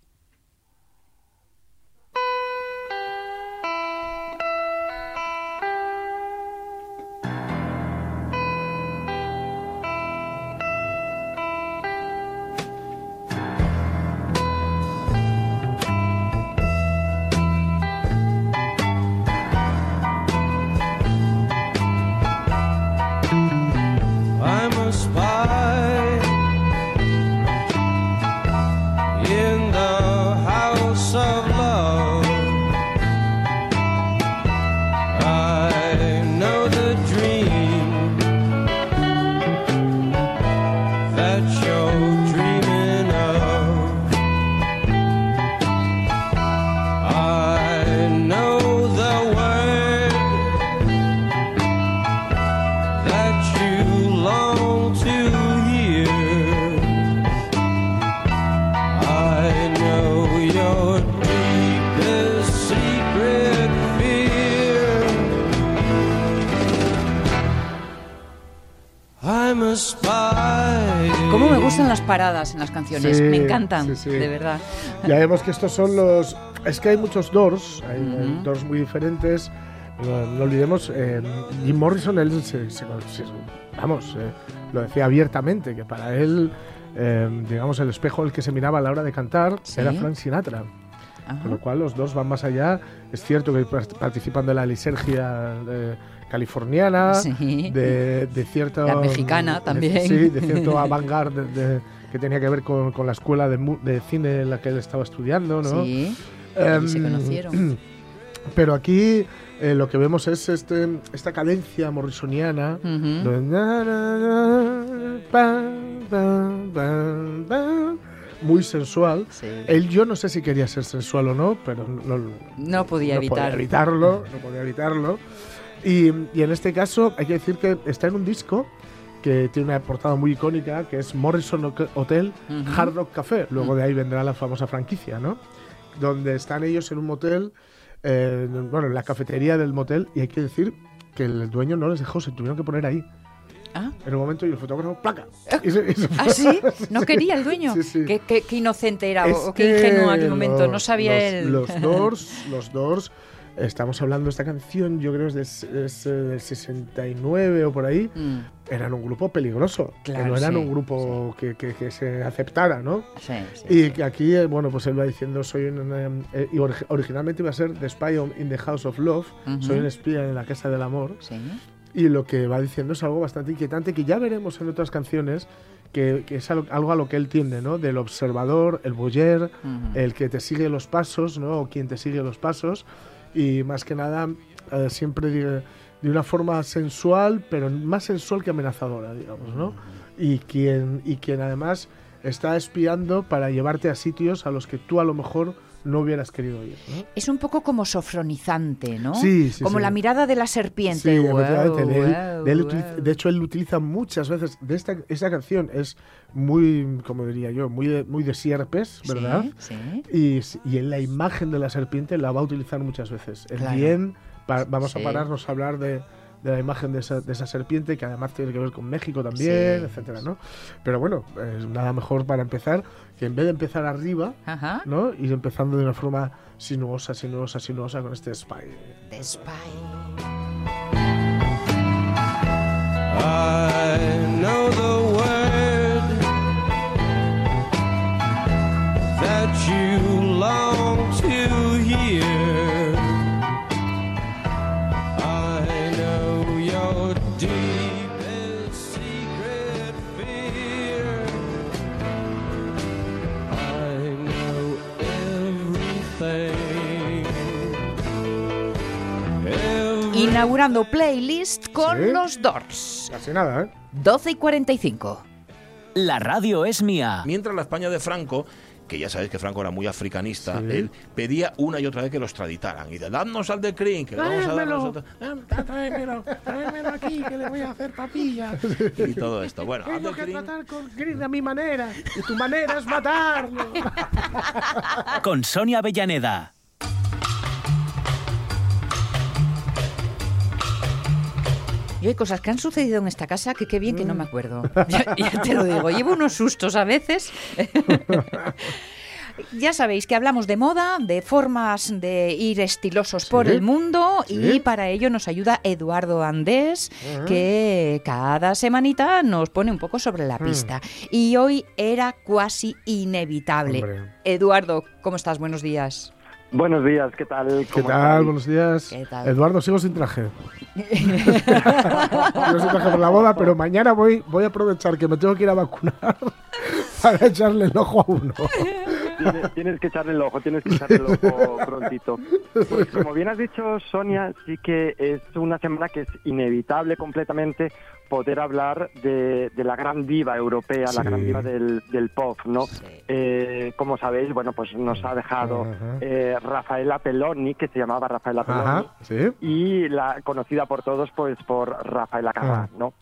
Paradas en las canciones?
Sí,
me encantan,
sí, sí.
de verdad.
Ya vemos que estos son los. Es que hay muchos doors, hay
Ujú.
eh, doors muy diferentes. No, no olvidemos, eh, Jim Morrison, él se, se- se- vamos, eh, lo decía abiertamente, que para él, eh, digamos, el espejo al que se miraba a la hora de cantar era Frank Sinatra.
Ajá.
Con lo cual los dos van más allá. Es cierto que par- participan de la lisergia eh, californiana,
Sí.
de, de cierta...
La mexicana
de-
también.
sí, de cierto avant-garde de- de- que tenía que ver con, con la escuela de, de cine en la que él estaba estudiando, ¿no?
Sí,
Em,
y se conocieron.
Pero aquí eh, lo que vemos es este, esta cadencia morrisoniana. Pam, pam, muy sensual.
Sí.
Él yo no sé si quería ser sensual o no, pero no,
No podía
no
evitar.
podía evitarlo, no podía evitarlo. Y, y en este caso hay que decir que está en un disco que tiene una portada muy icónica, que es Morrison Hotel. Hard Rock Café. Luego de ahí vendrá la famosa franquicia, ¿no? Donde están ellos en un motel, eh, bueno, en la cafetería del motel, y hay que decir que el dueño no les dejó, se tuvieron que poner ahí.
Ah.
En un momento y el fotógrafo, placa. Y se- y se
¿Ah, sí? ¿No quería el dueño?
Sí, sí.
Qué, qué- qué inocente era,
Es
o, qué ingenuo en aquel momento. No sabía
los,
él.
Los Doors, los Doors, estamos hablando de esta canción, yo creo que es, de- eh, del 69 o por ahí,
Mm,
eran un grupo peligroso,
Claro,
que no eran
sí,
un grupo que, que- que se aceptara, ¿no?
sí, sí.
Y que aquí, eh, bueno, pues él va diciendo, soy un, eh, eh, y orig- originalmente iba a ser The Spy in the House of Love,
Ujú.
soy un espía en la Casa del Amor,
Sí.
y lo que va diciendo es algo bastante inquietante que ya veremos en otras canciones, que, que es algo, a lo que él tiende, ¿no? Del observador, el voyeur,
Ujú.
el que te sigue los pasos, ¿no? O quien te sigue los pasos. Y más que nada, eh, siempre de, una forma sensual, pero más sensual que amenazadora, digamos, ¿no? Y quien, y quien además está espiando para llevarte a sitios a los que tú a lo mejor no hubieras querido ir, ¿no?
Es un poco como sofronizante, ¿no?
Sí, sí,
Como
sí.
la mirada de la serpiente.
Sí,
Guau,
efectivamente. De, él-
guau,
de él
guau.
utiliza- de hecho, él utiliza muchas veces. De esta, esta canción es muy, como diría yo, muy de, muy de sierpes,
Sí,
¿verdad?
Sí.
Y, s- y en la imagen de la serpiente la va a utilizar muchas veces. El
Claro.
bien, pa- vamos
Sí.
a pararnos a hablar de, de la imagen de esa, de esa serpiente, que además tiene que ver con México también,
Sí.
etcétera, ¿no? Pero bueno, es nada mejor para empezar que en vez de empezar arriba,
Ajá.
¿no? Ir empezando de una forma sinuosa, sinuosa, sinuosa con este spy.
The Spy.
I know the word that you long to hear.
Inaugurando playlist con
Sí.
los Doors.
Casi nada, ¿eh?
12 y 45.
La radio es mía.
Mientras la España de Franco, que ya sabéis que Franco era muy africanista,
Sí.
él pedía una y otra vez que los traditaran. Y de, dadnos al de Crin, que le vamos a dar nosotros. Ah, Tráemelo, tráemelo aquí, que le voy a hacer papilla. Y todo esto. Bueno,
Tengo que tratar con Green a mi manera. Y tu manera es matarlo.
Con Sonia Avellaneda.
Y hay cosas que han sucedido en esta casa que qué bien que no me acuerdo. Ya, ya te lo digo, llevo unos sustos a veces. Ya sabéis que hablamos de moda, de formas de ir estilosos por el mundo
sí.
y para ello nos ayuda Eduardo Andés, que cada semanita nos pone un poco sobre la pista. Y hoy era casi inevitable.
Hombre.
Eduardo, ¿cómo estás? Buenos días.
Buenos días, ¿qué tal?
¿Qué
¿Cómo
tal?
estáis?
Buenos días.
¿Qué tal?
Eduardo, sigo sin traje. sigo sin traje por la boda, pero mañana voy, voy a aprovechar que me tengo que ir a vacunar para echarle el ojo a uno.
Tienes, tienes que echarle el ojo, tienes que echarle el ojo prontito. Pues como bien has dicho, Sonia, sí que es una semana que es inevitable completamente poder hablar de, de la gran diva europea, la gran diva del, del pop, ¿no?
Sí.
Eh, como sabéis, bueno, pues nos ha dejado eh, Rafaela Peloni, que se llamaba Rafaela Peloni,
Ajá, sí.
y la conocida por todos pues por Rafaela Carrà,
Ah.
¿no?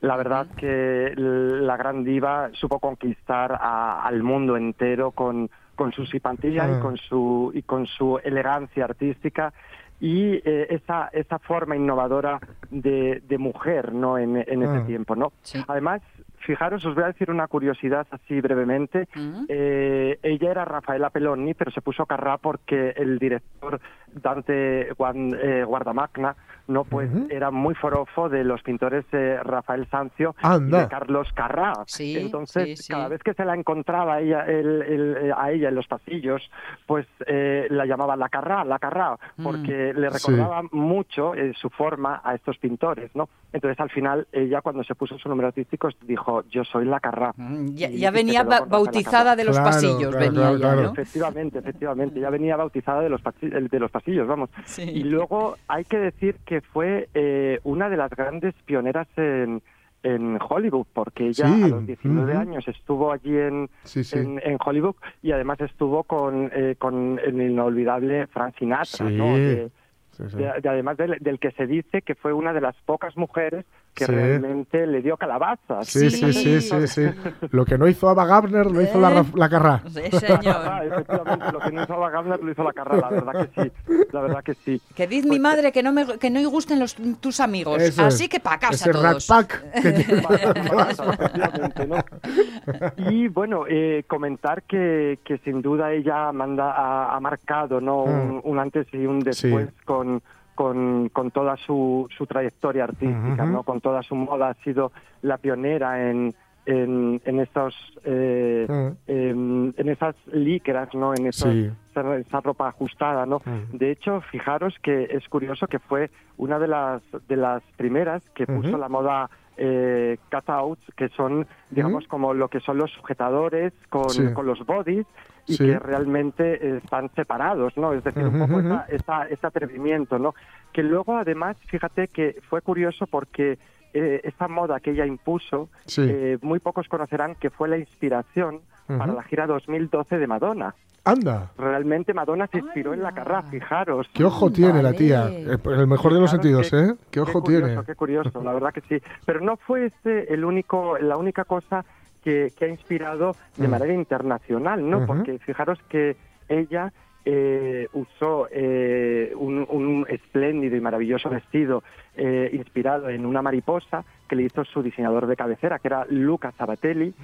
La verdad que la gran diva supo conquistar a- al mundo entero con, con su simpatía
Ah.
y con su y con su elegancia artística y eh, esa, esa forma innovadora de, de mujer ¿no? en, en ese
Ah.
tiempo. ¿no?
Sí.
Además, fijaros, os voy a decir una curiosidad así brevemente. Eh, ella era Rafaela Peloni, pero se puso Carrà porque el director Dante Guan- eh, Guardamagna no pues era muy forofo de los pintores eh, Rafael Sanzio
Anda.
y de Carlos Carrà.
Sí,
Entonces,
sí, sí.
cada vez que se la encontraba a ella, el- el- eh, a ella en los pasillos, pues eh, la llamaba la Carrà, la Carrà,
Mm.
porque le
Sí.
recordaba mucho eh, su forma a estos pintores, ¿no? Entonces, al final, ella cuando se puso su nombre artístico dijo, yo soy la Carrà.
Mm, Ya, venía ba- bautizada de los
Claro,
pasillos,
claro,
venía
claro,
ya,
claro.
¿no?
Efectivamente, efectivamente, ya venía bautizada de los, el- de los pasillos, vamos.
Sí.
Y luego hay que decir que fue eh, una de las grandes pioneras en, en Hollywood, porque ella
Sí,
a los 19
ujú.
años estuvo allí en,
Sí, sí.
en, en Hollywood y además estuvo con, eh, con el inolvidable Frank Sinatra,
Sí.
¿no? De-
Sí,
de- de- además del que se dice que fue una de las pocas mujeres que
Sí.
realmente le dio calabazas.
Sí, sí, sí, sí, sí. Lo que no hizo Ava Gardner lo hizo la,
Eh.
La Carrá.
Sí,
Ah,
señor.
efectivamente, lo que no hizo la Gardner lo hizo la Carrà, la verdad que sí, la verdad que sí.
Que dice mi madre que no me que no gusten los tus amigos,
Eso
así
es.
que pa' casa
Ese Rat
todos.
Pack que tiene-
Efectivamente, ¿no? Y bueno, eh, comentar que, que sin duda ella manda, ha, ha marcado ¿no? un, un antes y un después
Sí.
con, con, con toda su, su trayectoria artística. ¿no? con toda su moda, ha sido la pionera en, en, en estos eh, em, en esas licras, ¿no? En esos-
Sí.
esa, esa ropa ajustada, ¿no? De hecho, fijaros que es curioso que fue una de las de las primeras que puso la moda eh, cutouts, que son, digamos, como lo que son los sujetadores con,
Sí.
con los bodies y
Sí.
que realmente están separados, ¿no? Es decir, un poco esa- esa- ese atrevimiento, ¿no? Que luego, además, fíjate que fue curioso porque eh, esa moda que ella impuso,
Sí.
eh, muy pocos conocerán que fue la inspiración para
Ujú.
la gira 2012 de Madonna.
Anda,
Realmente Madonna se inspiró en la carrera, fijaros.
qué ojo tiene la tía. Eh, En el mejor de los
Fijaros
sentidos,
qué-
¿eh? Qué ojo
curioso,
tiene.
Qué curioso, la verdad que sí. Pero no fue este el único, la única cosa que, que ha inspirado de
Mm.
manera internacional, ¿no? Porque fijaros que ella eh, usó eh, un, un espléndido y maravilloso vestido eh, inspirado en una mariposa que le hizo su diseñador de cabecera, que era Luca Sabatelli,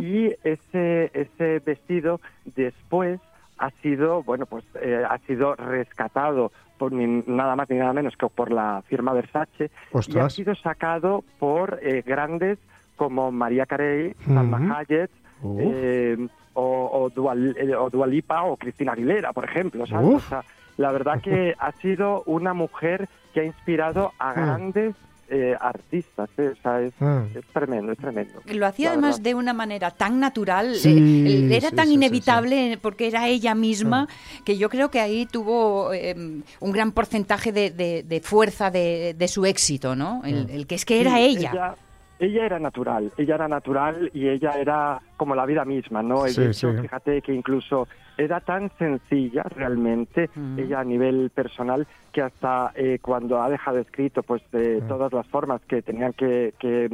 y ese ese vestido después ha sido bueno pues eh, ha sido rescatado por ni- nada más ni nada menos que por la firma Versace y ha sido sacado por eh, grandes como María Carey, Salma. Hayek
Uf.
eh, o, o, Dua, eh, o Dua Lipa o Cristina Aguilera, por ejemplo. O sea, la verdad que ha sido una mujer que ha inspirado a
Mm.
grandes eh, artistas. ¿eh? O sea, es,
Mm.
es tremendo, es tremendo.
Lo hacía además
verdad.
de una manera tan natural,
Sí,
eh, era
sí,
tan
sí, sí,
inevitable porque era ella misma que yo creo que ahí tuvo eh, un gran porcentaje de, de- de fuerza de, de su éxito, ¿no? El, el que es que era
Sí,
ella.
ella. Ella era natural, ella era natural y ella era como la vida misma, ¿no?
Sí,
de hecho,
sí.
fíjate que incluso era tan sencilla realmente,
Mm.
ella a nivel personal, que hasta eh, cuando ha dejado escrito pues de
Mm.
todas las formas que tenían que, que,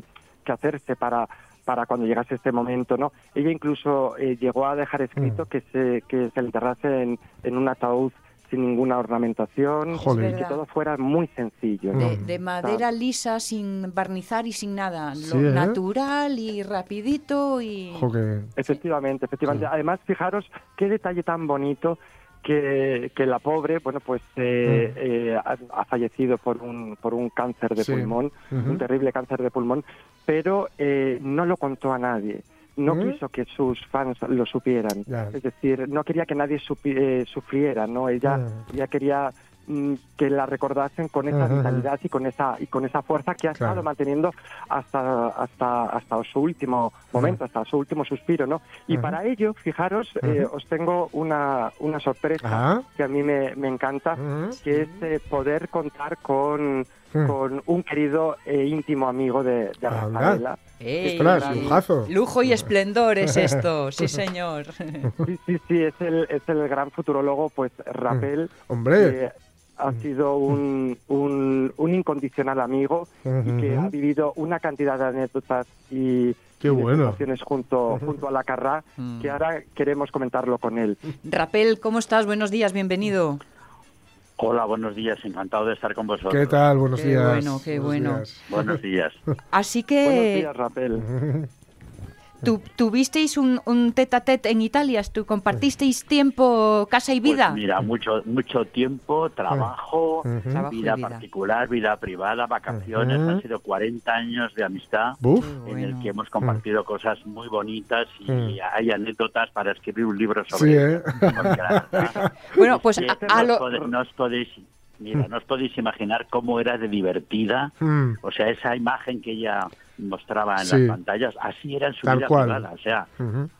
que hacerse para para cuando llegase este momento, ¿no? Ella incluso eh, llegó a dejar escrito
Mm.
que se que se le enterrase en, en un ataúd sin ninguna ornamentación, y que todo fuera muy sencillo. ¿no?
De,
Mm.
de madera lisa, sin barnizar y sin nada. Lo
¿eh?
natural y rapidito y...
Efectivamente, efectivamente.
Sí.
Además, fijaros qué detalle tan bonito que, que la pobre, bueno, pues eh, eh, ha, ha fallecido por un, por un cáncer de
Sí.
pulmón, un terrible cáncer de pulmón, pero eh, no lo contó a nadie. No
¿Mm?
quiso que sus fans lo supieran. Es decir, no quería que nadie supi- eh, sufriera, ¿no? Ella,
Ya.
ella quería mm, que la recordasen con esa vitalidad y con esa y con esa fuerza que ha
Claro.
estado manteniendo hasta hasta hasta su último momento, hasta su último suspiro, ¿no? Y para ello, fijaros, eh, os tengo una una sorpresa que a mí me, me encanta, que es eh, poder contar con
Mm.
con un querido e íntimo amigo de, de. Rafaela.
¡Ey!
Ostras, lujazo.
Lujo y esplendor es esto, sí señor.
Sí, sí, sí, es el, es el gran futurólogo, pues Rapel,
Hombre.
que ha sido un, un, un incondicional amigo y que ha vivido una cantidad de anécdotas y,
Qué bueno.
junto, junto a la Carrá, que ahora queremos comentarlo con él.
Rapel, ¿cómo estás? Buenos días, bienvenido.
Hola, buenos días. Encantado de estar con vosotros.
¿Qué tal? Buenos
Qué
días.
bueno, qué
Buenos
bueno.
días.
Buenos días.
Así
Buenos
que
días, Rapel.
tu- tuvisteis un, un tete a tete en Italia, tú compartisteis tiempo, casa y vida.
Pues mira, mucho mucho tiempo, trabajo, vida,
vida.
particular, vida privada, vacaciones. Han sido 40 años de amistad en el que hemos compartido cosas muy bonitas y
Mm.
hay anécdotas para escribir un libro sobre
Sí. ¿eh?
Bueno, pues a, a lo-
pode- podéis, mira, no os podéis imaginar cómo era de divertida
Mm.
O sea, esa imagen que ella mostraba en
Sí.
las pantallas, así era en su
Tal
vida
cual.
privada. O sea,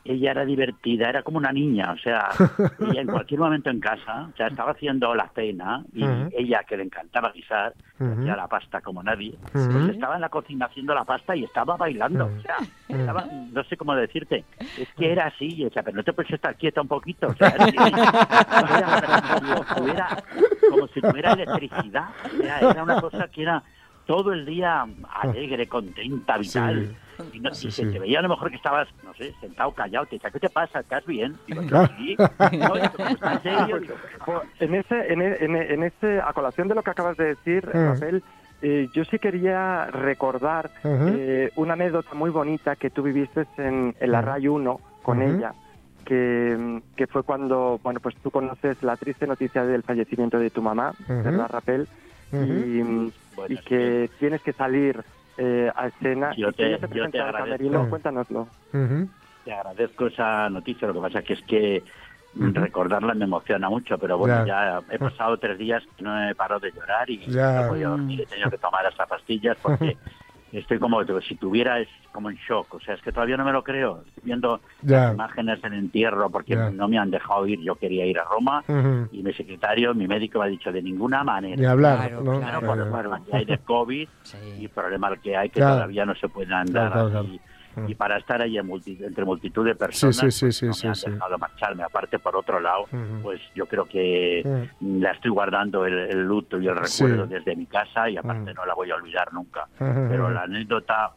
ella era divertida, era como una niña. O sea, ella en cualquier momento en casa, o sea, estaba haciendo la cena y ella, que le encantaba guisar, hacía la pasta como nadie, pues estaba en la cocina haciendo la pasta y estaba bailando. O sea, estaba, no sé cómo decirte, es que era así. O sea, pero no te puedes estar quieta un poquito. O sea, es que era como si tuviera electricidad. O sea, era una cosa que era todo el día alegre, contenta, vital. Y, no, y se
sí.
te veía a lo mejor que estabas, no sé, sentado, callado. Te decía, ¿qué te pasa? ¿Estás bien? Digo, yo,
Claro.
sí. No, y tú, ¿cómo estás en serio? Digo,
Pues, en ese, en, en, en ese, a colación de lo que acabas de decir,
Mm.
Rafael, eh, yo sí quería recordar eh, una anécdota muy bonita que tú viviste en, en la. RAI 1 con ella, que, que fue cuando, bueno, pues tú conoces la triste noticia del fallecimiento de tu mamá. ¿verdad, Rafael?
Ujú.
Y, mm,
Bueno,
y que tienes que salir eh, a escena.
Yo
y que
te-
te
yo te agradezco.
camerino.
Mm.
Cuéntanoslo.
Te agradezco esa noticia, lo que pasa que es que recordarla me emociona mucho, pero bueno,
Ya.
ya, he pasado tres días que no he parado de llorar y
Ya.
no he podido dormir, he tenido que tomar estas pastillas porque estoy como si tuviera es como en shock, o sea, es que todavía no me lo creo, estoy viendo las imágenes del entierro porque no me han dejado ir, yo quería ir a Roma y mi secretario, mi médico me ha dicho de ninguna manera.
Ni hablar,
Claro,
¿no?
claro.
Primero por hay de COVID
Sí.
y problema que hay que
Claro.
todavía no se puede andar
Claro, claro,
así.
Claro.
y para estar ahí en multi- entre multitud de personas
Sí, sí, sí,
pues, no me han dejado marcharme. Aparte por otro lado pues yo creo que
Mm.
la estoy guardando el, el luto y el recuerdo desde mi casa y aparte
Mm.
no la voy a olvidar nunca. Pero la anécdota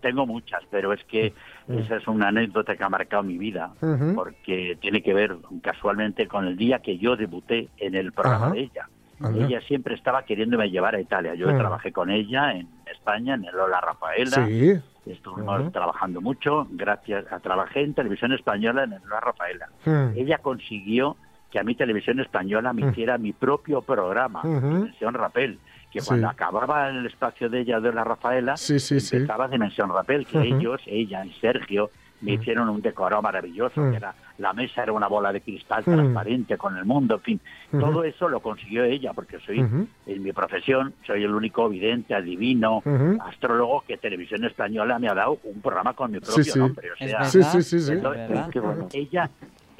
tengo muchas pero es que esa es una anécdota que ha marcado mi vida porque tiene que ver casualmente con el día que yo debuté en el programa de ella.
Anda.
Ella siempre estaba queriéndome llevar a Italia. Yo
Mm.
trabajé con ella en España, en el Lola Rafaela.
Sí.
Estuvimos trabajando mucho, gracias a trabajé en televisión española en el Lola Rafaela.
Mm.
Ella consiguió que a mi televisión española me
Mm.
hiciera mi propio programa. Dimensión Rapel, que
Sí.
cuando acababa el espacio de ella de la Rafaela,
Sí, sí, sí.
empezaba Dimensión Rapel, que ellos, ella y Sergio, me
Mm.
hicieron un decorado maravilloso,
Mm.
que era, la mesa era una bola de cristal
Mm.
transparente con el mundo, en fin, todo eso lo consiguió ella, porque soy, en mi profesión, soy el único vidente, adivino, astrólogo que Televisión Española me ha dado un programa con mi propio
Sí, sí.
nombre, o sea.
Sí, sí, sí, sí.
entonces.
Qué bueno.
ella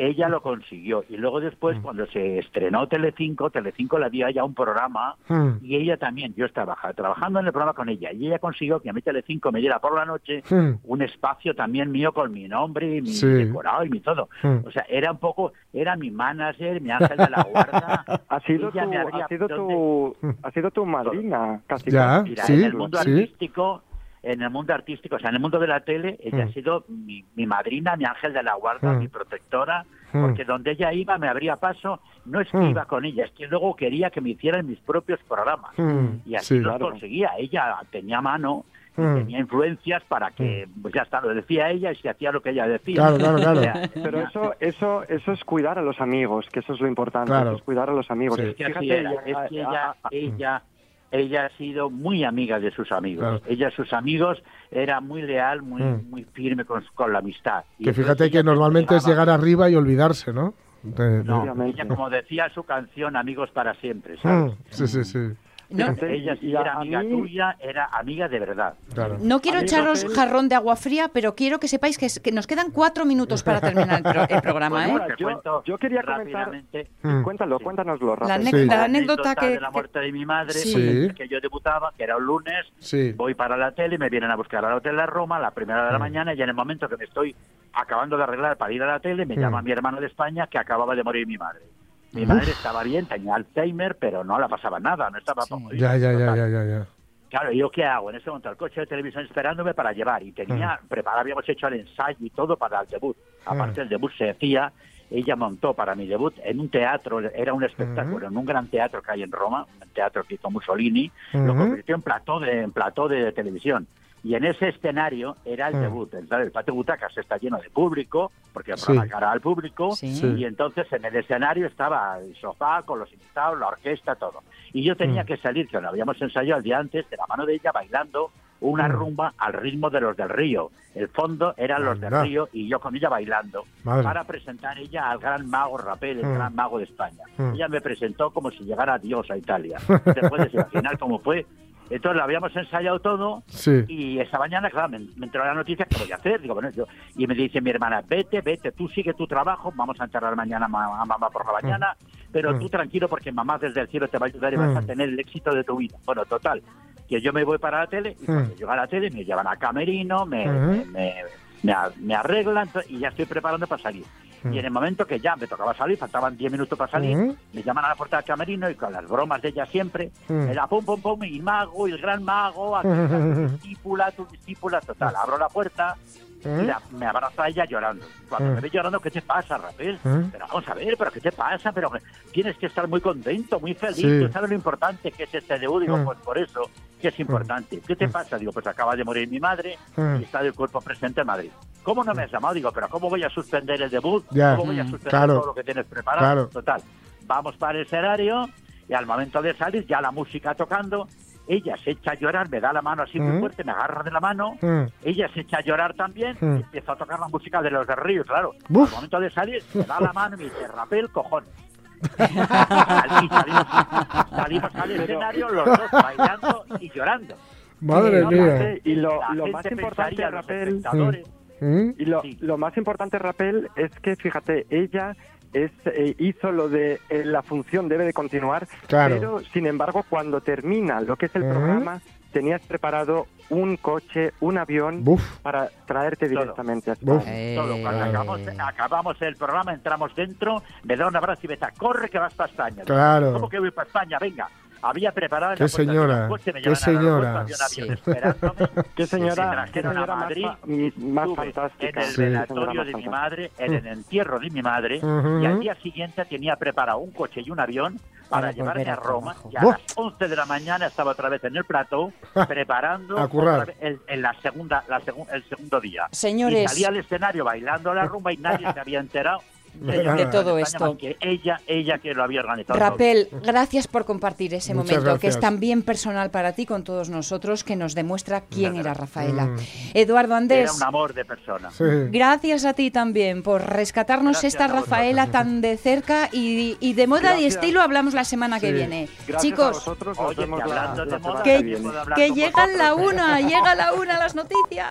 ella lo consiguió y luego después
Mm.
cuando se estrenó Telecinco Telecinco le dio a ella un programa
Mm.
y ella también yo estaba trabajando en el programa con ella y ella consiguió que a mí Telecinco me diera por la noche
Mm.
un espacio también mío con mi nombre y mi
Sí.
decorado y mi todo
Mm.
o sea era un poco era mi manager mi ángel de la guarda
Ha sido, tu, ha, sido
donde-
tu, ha sido tu madrina, casi.
Ya.
casi.
Mira,
Sí,
en el mundo
sí.
artístico, en el mundo artístico, o sea, en el mundo de la tele, ella
Mm.
ha sido mi, mi madrina, mi ángel de la guarda,
Mm.
mi protectora,
Mm.
porque donde ella iba me abría paso, no es que
Mm.
iba con ella, es que luego quería que me hicieran mis propios programas.
Mm.
Y así
Sí.
los
Claro.
conseguía. Ella tenía mano y
Mm.
tenía influencias para que, pues ya está, lo decía ella y se hacía lo que ella decía.
Claro, claro, claro.
O sea,
Pero eso, eso, eso es cuidar a los amigos, que eso es lo importante,
Claro.
eso es cuidar a los amigos.
Sí.
Es que así
Fíjate,
es que
a-
ella,
a- a-
ella, ella ha sido muy amiga de sus amigos.
Claro.
Ella, sus amigos, era muy leal, muy,
Mm.
muy firme con, con la amistad. Y
Que fíjate que
te
normalmente es llegar arriba y olvidarse, ¿no? De-
ella, como decía su canción, Amigos para siempre,
Mm.
¿sabes?
Sí, sí, sí.
No,
Ella,
a-
era amiga
mí-
tuya, era amiga de verdad.
Claro.
no quiero echaros jarrón de agua fría, pero quiero que sepáis que, es- que nos quedan cuatro minutos para terminar el, pro- el programa,
Bueno,
¿eh?
te
Yo- quería comentar-
rápidamente
Mm.
Cuéntalo,
Sí.
cuéntanoslo,
La,
Sí.
la anécdota que...
de la muerte de mi madre,
Sí.
pues,
Sí.
que yo debutaba, que era un lunes,
Sí.
voy para la tele, me vienen a buscar al hotel de Roma a la primera de la
Mm.
mañana y en el momento que me estoy acabando de arreglar para ir a la tele, me
Mm.
llama mi hermano de España que acababa de morir mi madre. Mi
Uf.
madre estaba bien, tenía Alzheimer, pero no la pasaba nada, no estaba morir.
Ya, ya, ya, ya, ya, ya.
Claro, ¿yo qué hago? En ese momento el coche de televisión esperándome para llevar y tenía
Mm.
preparado, habíamos hecho el ensayo y todo para el debut. Aparte el debut se decía ella montó para mi debut en un teatro, era un espectáculo, en un gran teatro que hay en Roma, un teatro que hizo Mussolini, lo
Ujú.
convirtió en plató de, en plató de televisión. Y en ese escenario era el
Mm.
debut. El, el patio de butacas está lleno de público, porque el
Sí.
cara al público,
Sí.
Y entonces en el escenario estaba el sofá con los invitados, la orquesta, todo. Y yo tenía
Mm.
que salir, que lo habíamos ensayado el día antes, de la mano de ella bailando una
Mm.
rumba al ritmo de los del río. El fondo eran los del río y yo con ella bailando
Madre.
para presentar ella al gran mago Rapel, el
Mm.
gran mago de España.
Mm.
Ella me presentó como si llegara Dios a Italia. Te puedes imaginar cómo fue. Entonces lo habíamos ensayado todo
Sí.
y esa mañana, claro, me, me entró la noticia, ¿qué voy a hacer? Digo, bueno, yo, y me dice mi hermana, vete, vete, tú sigue tu trabajo, vamos a enterrar mañana a ma- a mamá por la mañana, pero
Mm.
tú tranquilo porque mamá desde el cielo te va a ayudar y vas a
Mm.
tener el éxito de tu vida. Bueno, total, que yo me voy para la tele y cuando llego a la tele me llevan a camerino, me, me, arreglan y ya estoy preparando para salir.
Mm.
Y en el momento que ya me tocaba salir, faltaban 10 minutos para salir, me llaman a la puerta del camerino y con las bromas de ella siempre, me da pum, pum, pum, y mago, y el gran mago, aquí tu discípula, tu discípula, total. Abro la puerta y
¿Eh?
la- me abraza ella llorando. Cuando
Mm.
me ve llorando, ¿qué te pasa, Rapel?
Mm.
Pero vamos a ver, ¿pero qué te pasa? Pero tienes que estar muy contento, muy feliz.
Sí.
¿Tú sabes lo importante que es este debut? Digo,
Mm.
pues por eso, que es importante. ¿Qué te pasa? Digo, pues acaba de morir mi madre y está el cuerpo presente en Madrid. ¿Cómo no me has llamado? Digo, pero ¿cómo voy a suspender el debut?
Ya.
¿Cómo voy a
Mm.
suspender
Claro.
todo lo que tienes preparado?
Claro.
Total, vamos para el escenario y al momento de salir, ya la música tocando, ella se echa a llorar, me da la mano así muy
Mm.
fuerte, me agarra de la mano,
Mm.
ella se echa a llorar también
Mm.
y empieza a tocar la música de los de Río, claro.
Buf.
Al momento de salir, me da la mano y me dice, rapel, cojones. salimos, salimos al escenario los dos bailando y llorando.
Madre mía.
Y lo,
La
lo
gente
más importante, Rapel,
Mm.
y lo,
Sí.
lo más importante, Rapel, es que, fíjate, ella es, eh, hizo lo de eh, la función debe de continuar,
Claro.
pero sin embargo, cuando termina lo que es el programa, tenías preparado un coche, un avión
Buf.
para traerte
Todo.
directamente a. España.
todo. Cuando
Eh.
acabamos, acabamos el programa, entramos dentro, me da un abrazo y me dice, corre que vas para España.
Claro.
¿Cómo que voy para España? Venga. Había preparado en
Qué
la puerta
señora,
me
qué señora.
Qué señora, qué
trajeron a
señora más,
Madrid y
más
estuve
fantástica.
En el
Sí.
velatorio
Señora
de
más
mi madre, en el entierro de mi madre,
Ujú.
y al día siguiente tenía preparado un coche y un avión para,
Para
llevarme a
a
Roma.
trabajo.
Y a
¡Buf!
las 11 de la mañana estaba otra vez en el plató, preparando el, en la segunda, la segun- el segundo día. Y
Señores,
salía al escenario bailando la rumba y nadie se había enterado
De
que
todo esto.
Que ella, ella que lo había organizado.
Rapel, gracias por compartir ese
Muchas
momento que es
gracias.
tan bien personal para ti con todos nosotros que nos demuestra quién era Rafaela.
Mm.
Eduardo
Era
Andés,
un amor de persona.
Sí.
gracias a ti también por rescatarnos
Gracias
esta. Rafaela tan de cerca y, y de moda y
Gracias.
estilo hablamos la semana que
Sí.
viene.
Gracias a
Chicos,
Oye, que
la, la
de
que,
que viene.
que llegan la una, llega la una las noticias.